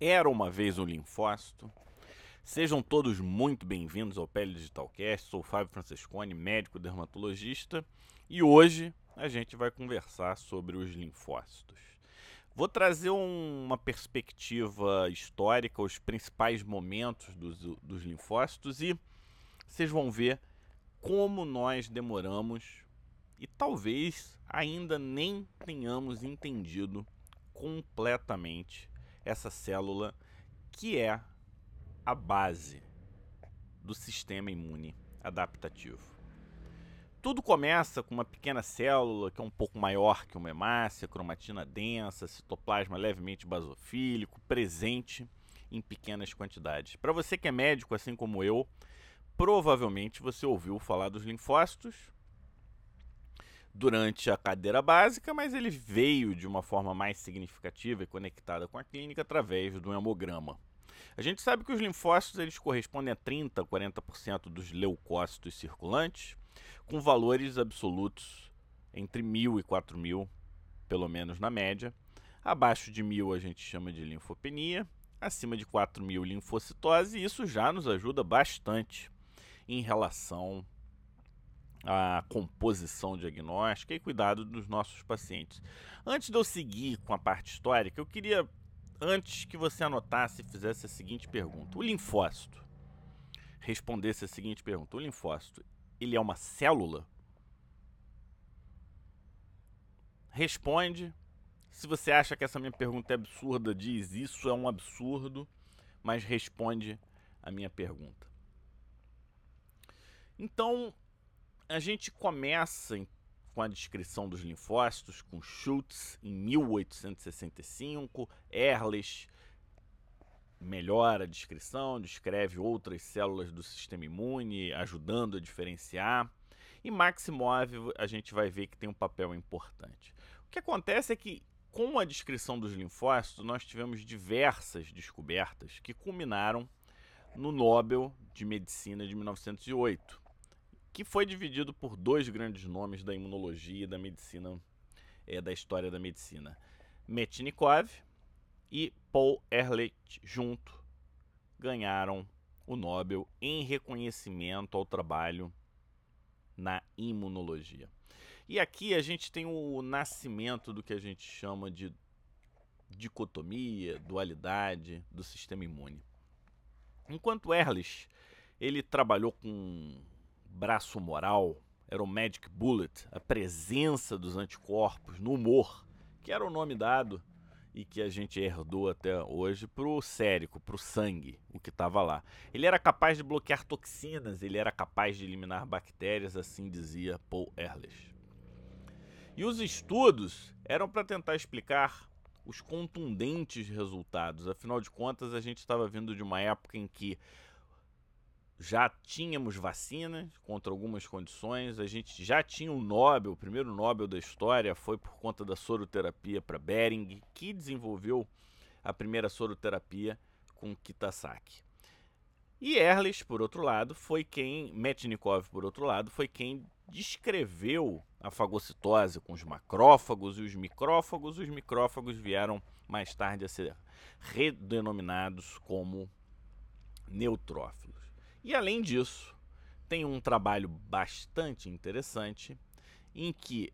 Era uma vez um linfócito. Sejam todos muito bem-vindos ao Pele Digital Cast. Sou Fábio Francescone, médico dermatologista, e hoje a gente vai conversar sobre os linfócitos. Vou trazer um, uma perspectiva histórica, os principais momentos dos, dos linfócitos e vocês vão ver como nós demoramos e talvez ainda nem tenhamos entendido completamente essa célula que é a base do sistema imune adaptativo. Tudo começa com uma pequena célula que é um pouco maior que uma hemácia, cromatina densa, citoplasma levemente basofílico, presente em pequenas quantidades. Para você que é médico, assim como eu, provavelmente você ouviu falar dos linfócitos, durante a cadeira básica, mas ele veio de uma forma mais significativa e conectada com a clínica através do hemograma. A gente sabe que os linfócitos eles correspondem a 30 a 40% dos leucócitos circulantes, com valores absolutos entre 1000 e 4000, pelo menos na média. Abaixo de 1000 a gente chama de linfopenia, acima de 4000 linfocitose, e isso já nos ajuda bastante em relação a composição diagnóstica e cuidado dos nossos pacientes. Antes de eu seguir com a parte histórica, eu queria, antes que você anotasse e fizesse a seguinte pergunta: o linfócito respondesse a seguinte pergunta: o linfócito, ele é uma célula? Responde. Se você acha que essa minha pergunta é absurda, diz isso é um absurdo, mas responde a minha pergunta. Então, a gente começa com a descrição dos linfócitos, com Schultz em 1865, Ehrlich melhora a descrição, descreve outras células do sistema imune, ajudando a diferenciar. E Maximov a gente vai ver que tem um papel importante. O que acontece é que com a descrição dos linfócitos, nós tivemos diversas descobertas que culminaram no Nobel de Medicina de 1908 que foi dividido por dois grandes nomes da imunologia e da medicina, é, da história da medicina. Metnikov e Paul Ehrlich junto ganharam o Nobel em reconhecimento ao trabalho na imunologia. E aqui a gente tem o nascimento do que a gente chama de dicotomia, dualidade do sistema imune. Enquanto Ehrlich ele trabalhou com braço moral era o Magic Bullet, a presença dos anticorpos no humor, que era o nome dado e que a gente herdou até hoje para o sérico, para o sangue, o que estava lá. Ele era capaz de bloquear toxinas, ele era capaz de eliminar bactérias, assim dizia Paul Ehrlich. E os estudos eram para tentar explicar os contundentes resultados. Afinal de contas, a gente estava vindo de uma época em que já tínhamos vacinas contra algumas condições, a gente já tinha o Nobel, o primeiro Nobel da história foi por conta da soroterapia para Bering, que desenvolveu a primeira soroterapia com Kitasaki. E Ehrlich, por outro lado, foi quem, Metnikov, por outro lado, foi quem descreveu a fagocitose com os macrófagos e os micrófagos. Os micrófagos vieram mais tarde a ser redenominados como neutrófilos. E além disso, tem um trabalho bastante interessante em que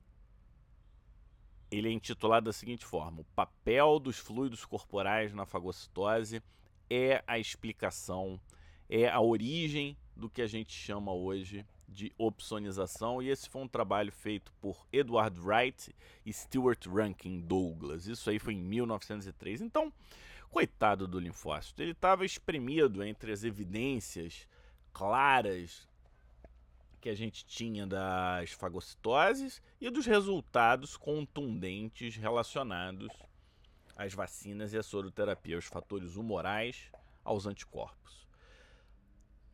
ele é intitulado da seguinte forma: O papel dos fluidos corporais na fagocitose é a explicação, é a origem do que a gente chama hoje de opsonização. E esse foi um trabalho feito por Edward Wright e Stuart Rankin Douglas. Isso aí foi em 1903. Então, coitado do linfócito, ele estava espremido entre as evidências claras que a gente tinha das fagocitoses e dos resultados contundentes relacionados às vacinas e à soroterapia, aos fatores humorais, aos anticorpos.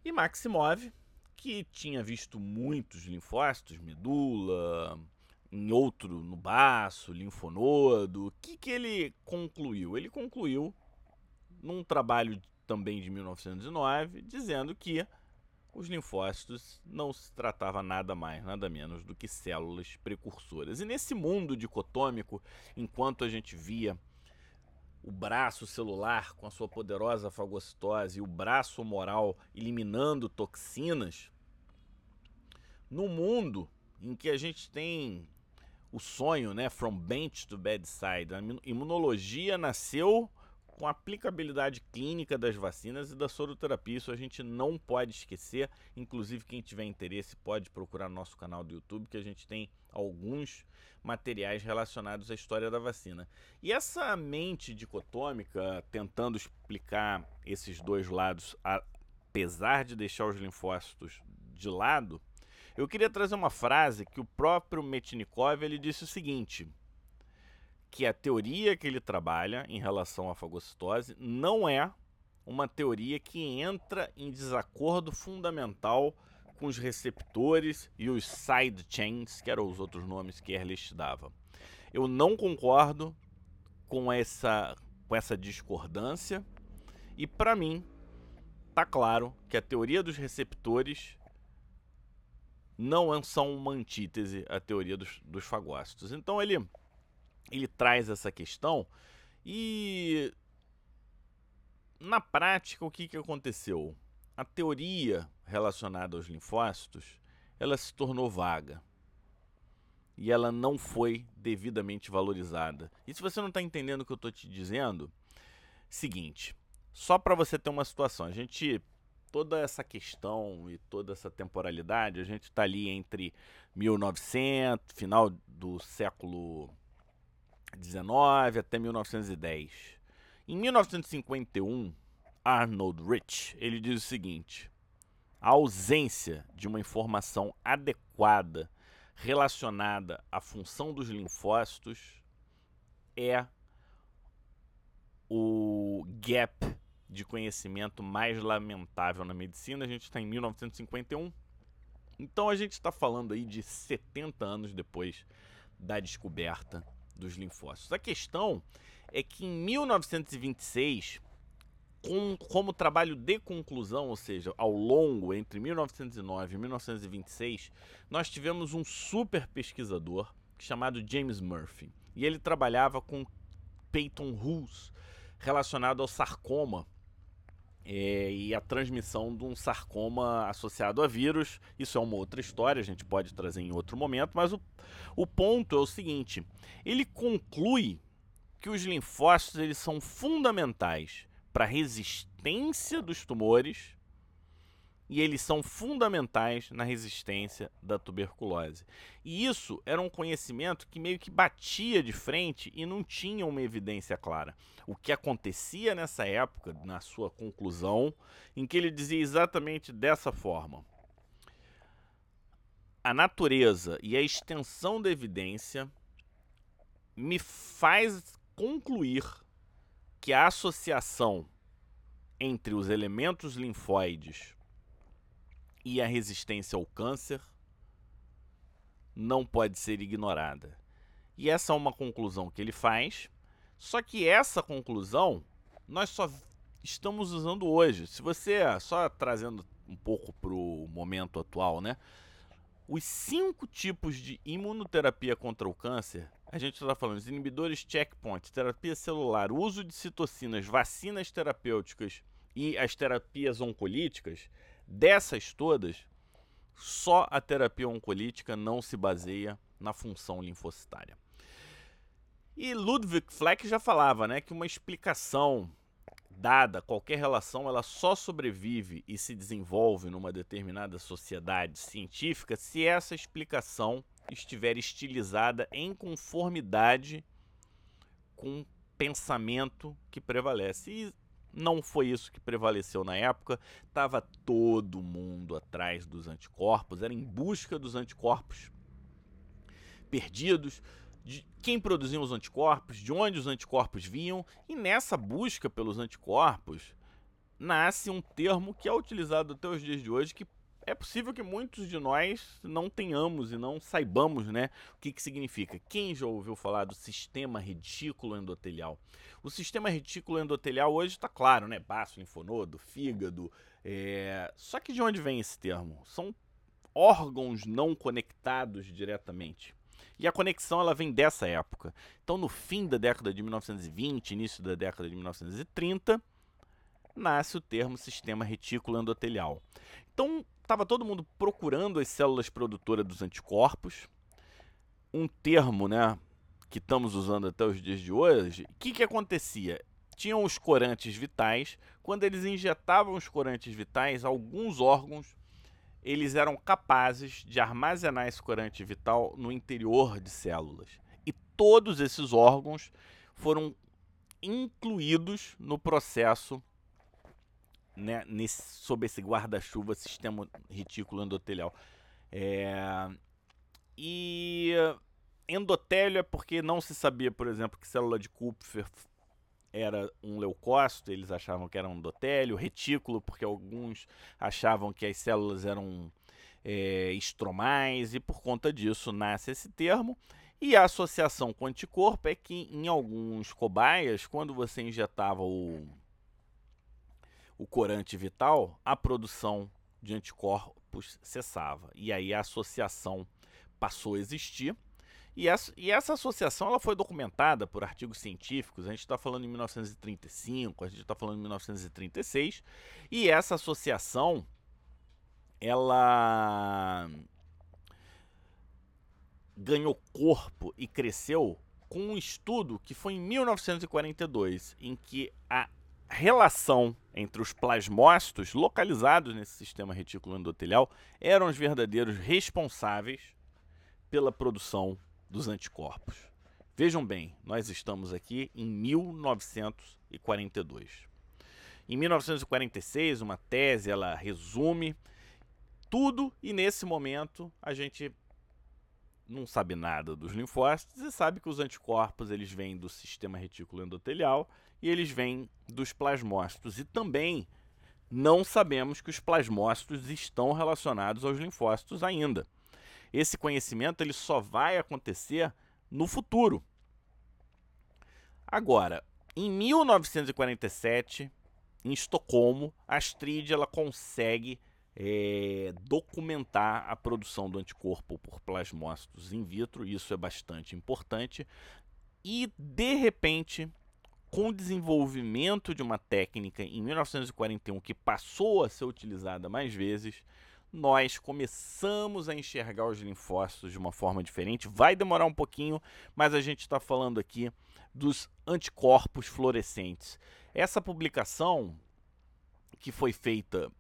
E Maximov, que tinha visto muitos linfócitos, medula, em outro no baço, linfonodo, o que, que ele concluiu? Ele concluiu num trabalho também de 1909, dizendo que os linfócitos não se tratava nada mais, nada menos do que células precursoras. E nesse mundo dicotômico, enquanto a gente via o braço celular com a sua poderosa fagocitose e o braço moral eliminando toxinas, no mundo em que a gente tem o sonho, né, from bench to bedside, a imunologia nasceu com a aplicabilidade clínica das vacinas e da soroterapia. Isso a gente não pode esquecer. Inclusive, quem tiver interesse pode procurar nosso canal do YouTube, que a gente tem alguns materiais relacionados à história da vacina. E essa mente dicotômica, tentando explicar esses dois lados, apesar de deixar os linfócitos de lado, eu queria trazer uma frase que o próprio Metnikov ele disse o seguinte: que a teoria que ele trabalha em relação à fagocitose não é uma teoria que entra em desacordo fundamental com os receptores e os side chains, que eram os outros nomes que Ehrlich dava. Eu não concordo com essa, com essa discordância e para mim tá claro que a teoria dos receptores não são uma antítese à teoria dos, dos fagócitos. Então ele ele traz essa questão e na prática o que, que aconteceu? A teoria relacionada aos linfócitos ela se tornou vaga e ela não foi devidamente valorizada. E se você não está entendendo o que eu estou te dizendo, seguinte, só para você ter uma situação, a gente toda essa questão e toda essa temporalidade, a gente está ali entre 1900, final do século 19 até 1910. Em 1951, Arnold Rich ele diz o seguinte: a ausência de uma informação adequada relacionada à função dos linfócitos é o gap de conhecimento mais lamentável na medicina. A gente está em 1951. Então a gente está falando aí de 70 anos depois da descoberta dos linfócitos. A questão é que em 1926, com, como trabalho de conclusão, ou seja, ao longo entre 1909 e 1926, nós tivemos um super pesquisador chamado James Murphy. E ele trabalhava com Peyton Roos relacionado ao sarcoma é, e a transmissão de um sarcoma associado a vírus. Isso é uma outra história, a gente pode trazer em outro momento, mas o, o ponto é o seguinte: ele conclui que os linfócitos eles são fundamentais para a resistência dos tumores e eles são fundamentais na resistência da tuberculose. E isso era um conhecimento que meio que batia de frente e não tinha uma evidência clara. O que acontecia nessa época, na sua conclusão, em que ele dizia exatamente dessa forma: a natureza e a extensão da evidência me faz concluir que a associação entre os elementos linfóides e a resistência ao câncer não pode ser ignorada. E essa é uma conclusão que ele faz, só que essa conclusão nós só estamos usando hoje. Se você, só trazendo um pouco para o momento atual, né? Os cinco tipos de imunoterapia contra o câncer, a gente está falando de inibidores checkpoint, terapia celular, uso de citocinas, vacinas terapêuticas e as terapias oncolíticas, Dessas todas, só a terapia oncolítica não se baseia na função linfocitária. E Ludwig Fleck já falava, né, que uma explicação dada, qualquer relação, ela só sobrevive e se desenvolve numa determinada sociedade científica se essa explicação estiver estilizada em conformidade com o pensamento que prevalece. E não foi isso que prevaleceu na época. Tava todo mundo atrás dos anticorpos, era em busca dos anticorpos perdidos, de quem produzia os anticorpos, de onde os anticorpos vinham, e nessa busca pelos anticorpos nasce um termo que é utilizado até os dias de hoje que é possível que muitos de nós não tenhamos e não saibamos né, o que, que significa. Quem já ouviu falar do sistema retículo endotelial? O sistema retículo endotelial hoje está claro, né? Baço, linfonodo, fígado. É... Só que de onde vem esse termo? São órgãos não conectados diretamente. E a conexão ela vem dessa época. Então, no fim da década de 1920, início da década de 1930, nasce o termo sistema retículo endotelial. Então, estava todo mundo procurando as células produtoras dos anticorpos, um termo, né, que estamos usando até os dias de hoje. O que, que acontecia? Tinham os corantes vitais. Quando eles injetavam os corantes vitais, alguns órgãos eles eram capazes de armazenar esse corante vital no interior de células. E todos esses órgãos foram incluídos no processo né, nesse, sob esse guarda-chuva sistema retículo endotelial. É, e endotélio é porque não se sabia, por exemplo, que célula de Kupfer era um leucócito, eles achavam que era um endotélio, retículo, porque alguns achavam que as células eram é, estromais, e por conta disso nasce esse termo. E a associação com anticorpo é que em alguns cobaias, quando você injetava o, o corante vital, a produção de anticorpos cessava. E aí a associação passou a existir. E essa, e essa associação ela foi documentada por artigos científicos. A gente está falando em 1935, a gente está falando em 1936. E essa associação ela ganhou corpo e cresceu com um estudo que foi em 1942, em que a relação entre os plasmócitos localizados nesse sistema retículo endotelial eram os verdadeiros responsáveis pela produção dos anticorpos. Vejam bem, nós estamos aqui em 1942. Em 1946, uma tese ela resume tudo e nesse momento a gente não sabe nada dos linfócitos e sabe que os anticorpos eles vêm do sistema retículo endotelial e eles vêm dos plasmócitos e também não sabemos que os plasmócitos estão relacionados aos linfócitos ainda. Esse conhecimento ele só vai acontecer no futuro. Agora, em 1947, em Estocolmo, a Astrid ela consegue é, documentar a produção do anticorpo por plasmócitos in vitro, isso é bastante importante. E, de repente, com o desenvolvimento de uma técnica em 1941 que passou a ser utilizada mais vezes, nós começamos a enxergar os linfócitos de uma forma diferente. Vai demorar um pouquinho, mas a gente está falando aqui dos anticorpos fluorescentes. Essa publicação, que foi feita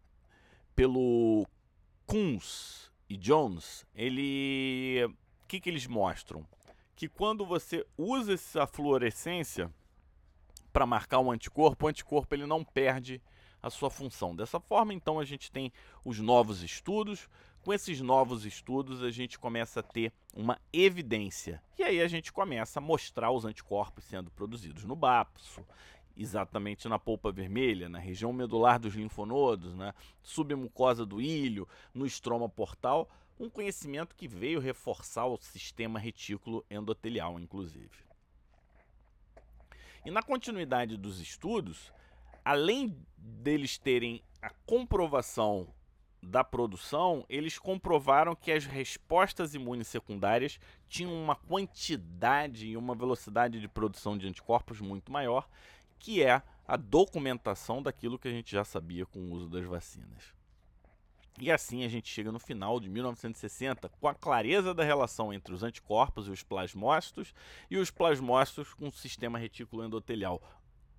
pelo Kunz e Jones, ele. O que, que eles mostram? Que quando você usa essa fluorescência para marcar um anticorpo, o anticorpo ele não perde a sua função. Dessa forma, então, a gente tem os novos estudos. Com esses novos estudos, a gente começa a ter uma evidência. E aí a gente começa a mostrar os anticorpos sendo produzidos no baço, exatamente na polpa vermelha, na região medular dos linfonodos, na submucosa do ilho, no estroma portal, um conhecimento que veio reforçar o sistema retículo endotelial, inclusive. E na continuidade dos estudos, além deles terem a comprovação da produção, eles comprovaram que as respostas imunes secundárias tinham uma quantidade e uma velocidade de produção de anticorpos muito maior, que é a documentação daquilo que a gente já sabia com o uso das vacinas. E assim a gente chega no final de 1960 com a clareza da relação entre os anticorpos e os plasmócitos e os plasmócitos com o sistema retículo endotelial,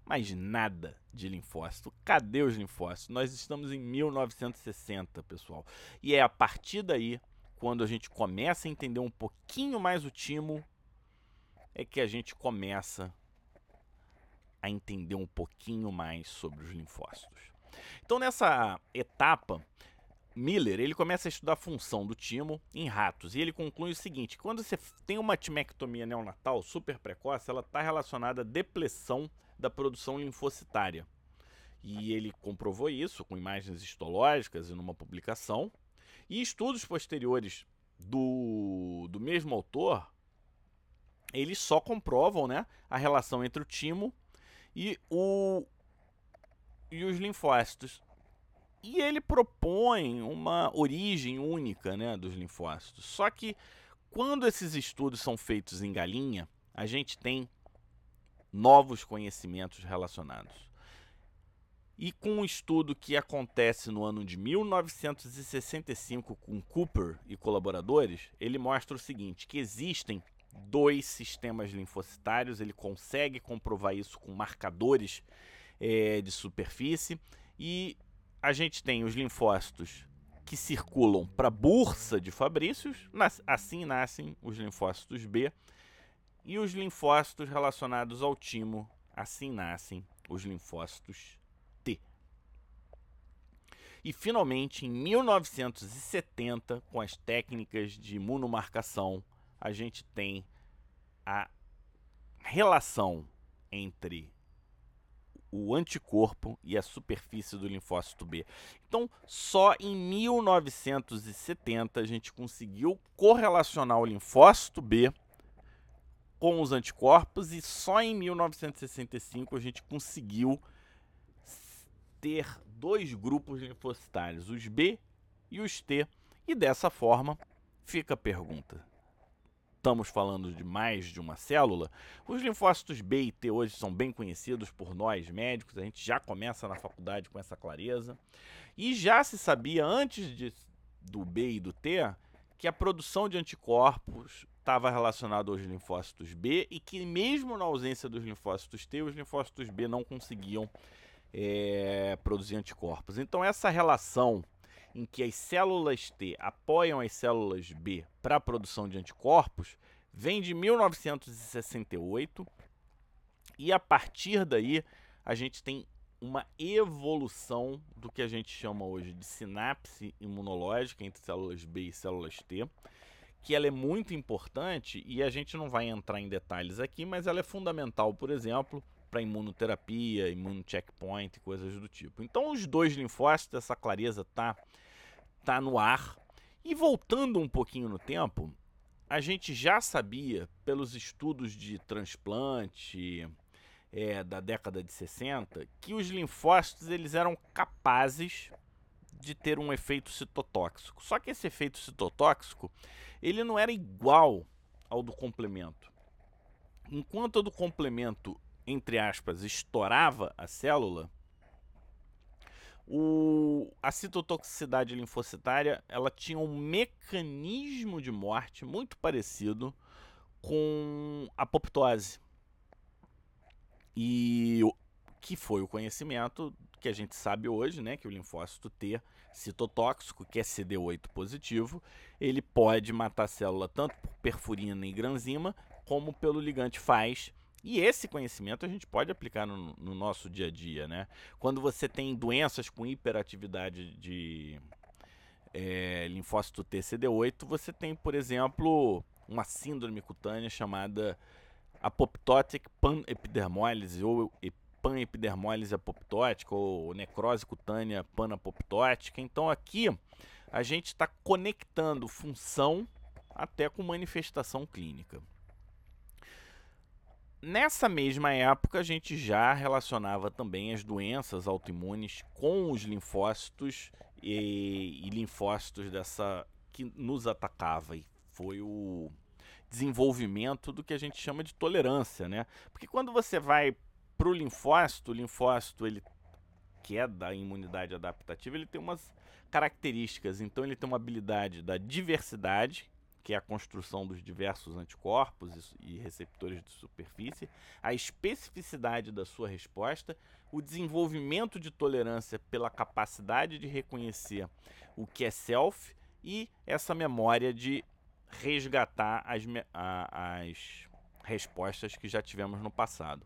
mas nada de linfócito. Cadê os linfócitos? Nós estamos em 1960, pessoal. E é a partir daí, quando a gente começa a entender um pouquinho mais o timo, é que a gente começa a entender um pouquinho mais sobre os linfócitos. Então, nessa etapa, Miller ele começa a estudar a função do timo em ratos e ele conclui o seguinte: quando você tem uma timectomia neonatal super precoce, ela está relacionada à depressão da produção linfocitária. E ele comprovou isso com imagens histológicas e numa publicação. E estudos posteriores do, do mesmo autor, eles só comprovam né, a relação entre o timo e, o, e os linfócitos. E ele propõe uma origem única né, dos linfócitos. Só que quando esses estudos são feitos em galinha, a gente tem novos conhecimentos relacionados. E com um estudo que acontece no ano de 1965 com Cooper e colaboradores, ele mostra o seguinte: que existem dois sistemas linfocitários, ele consegue comprovar isso com marcadores é, de superfície, e a gente tem os linfócitos que circulam para a bursa de Fabrícios, assim nascem os linfócitos B, e os linfócitos relacionados ao timo, assim nascem os linfócitos e finalmente, em 1970, com as técnicas de imunomarcação, a gente tem a relação entre o anticorpo e a superfície do linfócito B. Então, só em 1970 a gente conseguiu correlacionar o linfócito B com os anticorpos e só em 1965 a gente conseguiu ter dois grupos linfocitários, os B e os T. E dessa forma, fica a pergunta. Estamos falando de mais de uma célula. Os linfócitos B e T hoje são bem conhecidos por nós médicos, a gente já começa na faculdade com essa clareza. E já se sabia antes de, do B e do T que a produção de anticorpos estava relacionada aos linfócitos B e que mesmo na ausência dos linfócitos T, os linfócitos B não conseguiam é, produzir anticorpos. Então, essa relação em que as células T apoiam as células B para a produção de anticorpos vem de 1968 e a partir daí a gente tem uma evolução do que a gente chama hoje de sinapse imunológica entre células B e células T, que ela é muito importante e a gente não vai entrar em detalhes aqui, mas ela é fundamental, por exemplo, para imunoterapia, imunocheckpoint, coisas do tipo. Então os dois linfócitos, essa clareza tá tá no ar. E voltando um pouquinho no tempo, a gente já sabia pelos estudos de transplante é, da década de 60 que os linfócitos eles eram capazes de ter um efeito citotóxico. Só que esse efeito citotóxico ele não era igual ao do complemento. Enquanto o do complemento entre aspas, estourava a célula, o, a citotoxicidade linfocitária ela tinha um mecanismo de morte muito parecido com apoptose. E que foi o conhecimento que a gente sabe hoje, né, que o linfócito T citotóxico, que é CD8 positivo, ele pode matar a célula tanto por perfurina e granzima, como pelo ligante faz e esse conhecimento a gente pode aplicar no, no, nosso dia a dia, né? Quando você tem doenças com hiperatividade de é, linfócito TCD8, você tem, por exemplo, uma síndrome cutânea chamada apoptotic panepidermólise ou panepidermólise apoptótica ou necrose cutânea panapoptótica. Então aqui a gente está conectando função até com manifestação clínica. Nessa mesma época, a gente já relacionava também as doenças autoimunes com os linfócitos e, e linfócitos dessa que nos atacava e foi o desenvolvimento do que a gente chama de tolerância, né? Porque quando você vai para o linfócito, o linfócito ele que é da imunidade adaptativa, ele tem umas características. Então ele tem uma habilidade da diversidade, que é a construção dos diversos anticorpos e receptores de superfície, a especificidade da sua resposta, o desenvolvimento de tolerância pela capacidade de reconhecer o que é self e essa memória de resgatar as, as respostas que já tivemos no passado.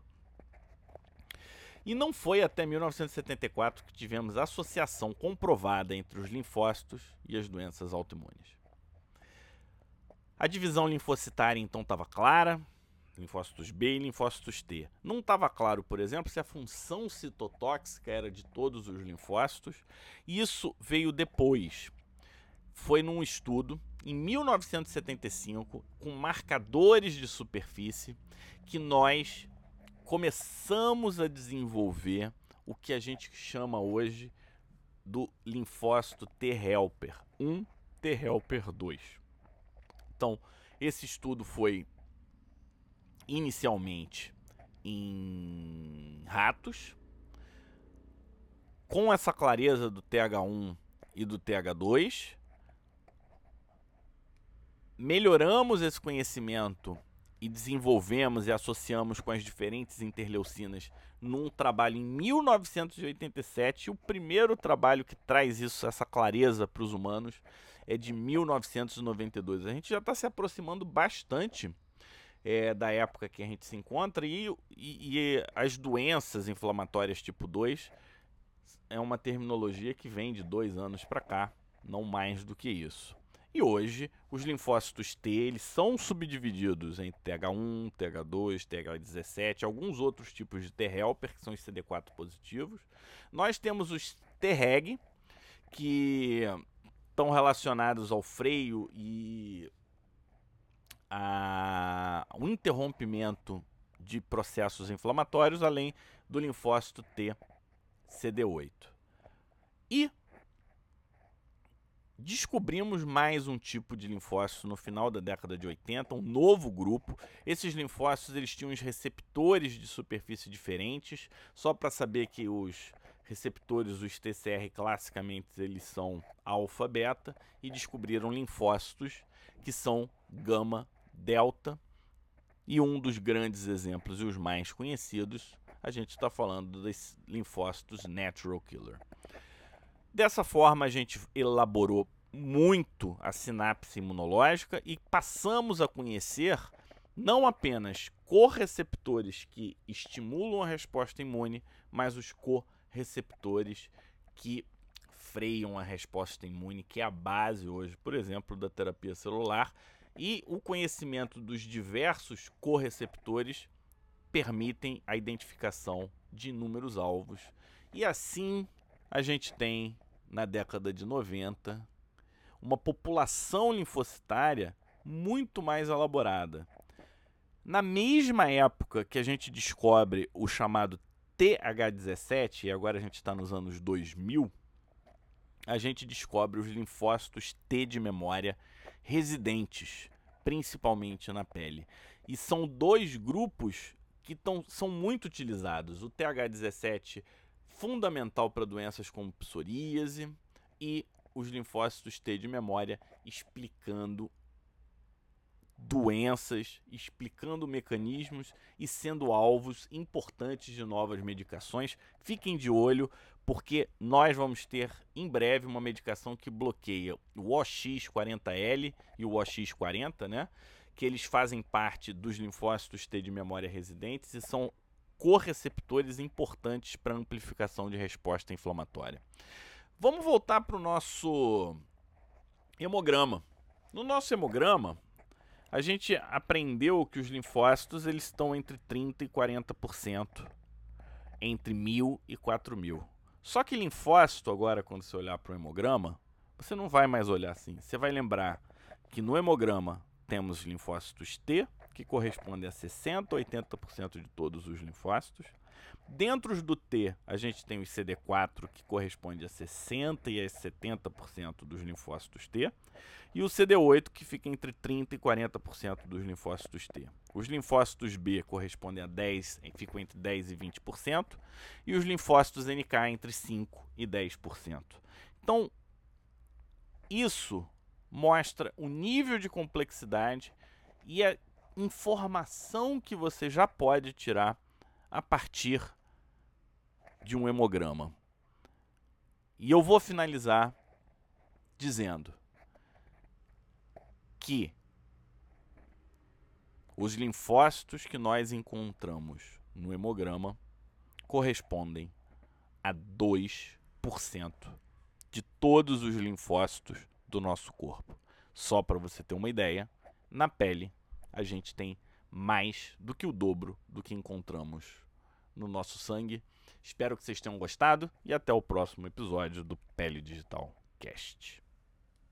E não foi até 1974 que tivemos associação comprovada entre os linfócitos e as doenças autoimunes. A divisão linfocitária então estava clara, linfócitos B e linfócitos T. Não estava claro, por exemplo, se a função citotóxica era de todos os linfócitos. Isso veio depois. Foi num estudo em 1975 com marcadores de superfície que nós começamos a desenvolver o que a gente chama hoje do linfócito T helper 1, T helper 2. Então, Esse estudo foi inicialmente em ratos, com essa clareza do TH1 e do TH2. Melhoramos esse conhecimento e desenvolvemos e associamos com as diferentes interleucinas num trabalho em 1987. E o primeiro trabalho que traz isso, essa clareza para os humanos, é de 1992. A gente já está se aproximando bastante é, da época que a gente se encontra e, e, e as doenças inflamatórias tipo 2 é uma terminologia que vem de dois anos para cá, não mais do que isso. E hoje, os linfócitos T eles são subdivididos em TH1, TH2, TH17, alguns outros tipos de T-helper, que são os CD4 positivos. Nós temos os T-reg, que estão relacionados ao freio e ao interrompimento de processos inflamatórios, além do linfócito T CD8. E descobrimos mais um tipo de linfócito no final da década de 80, um novo grupo. Esses linfócitos eles tinham os receptores de superfície diferentes, só para saber que os receptores, os TCR classicamente eles são alfa, beta e descobriram linfócitos que são gama, delta. E um dos grandes exemplos e os mais conhecidos, a gente está falando dos linfócitos natural killer. Dessa forma, a gente elaborou muito a sinapse imunológica e passamos a conhecer não apenas correceptores que estimulam a resposta imune, mas os correceptores que freiam a resposta imune, que é a base hoje, por exemplo, da terapia celular. E o conhecimento dos diversos correceptores permitem a identificação de inúmeros alvos. E assim a gente tem na década de 90, uma população linfocitária muito mais elaborada. Na mesma época que a gente descobre o chamado TH17, e agora a gente está nos anos 2000, a gente descobre os linfócitos T de memória residentes, principalmente na pele. E são dois grupos que tão, são muito utilizados. O TH17 fundamental para doenças como psoríase e os linfócitos T de memória explicando doenças, explicando mecanismos e sendo alvos importantes de novas medicações. Fiquem de olho, porque nós vamos ter em breve uma medicação que bloqueia o OX40L e o OX40, né? Que eles fazem parte dos linfócitos T de memória residentes e são correceptores importantes para amplificação de resposta inflamatória. Vamos voltar para o nosso hemograma. No nosso hemograma, a gente aprendeu que os linfócitos eles estão entre 30 e 40%, entre mil e 4 mil. Só que linfócito, agora, quando você olhar para o hemograma, você não vai mais olhar assim. Você vai lembrar que no hemograma temos linfócitos T, que corresponde a 60% a 80% de todos os linfócitos. Dentro do T, a gente tem o CD4, que corresponde a 60% e a 70% dos linfócitos T, e o CD8, que fica entre 30% e 40% dos linfócitos T. Os linfócitos B correspondem a 10%, ficam entre 10% e 20%, e os linfócitos NK entre 5% e 10%. Então, isso mostra o nível de complexidade e a informação que você já pode tirar a partir de um hemograma. E eu vou finalizar dizendo que os linfócitos que nós encontramos no hemograma correspondem a 2% de todos os linfócitos do nosso corpo. Só para você ter uma ideia, na pele a gente tem mais do que o dobro do que encontramos no nosso sangue. Espero que vocês tenham gostado e até o próximo episódio do Pele Digital Cast.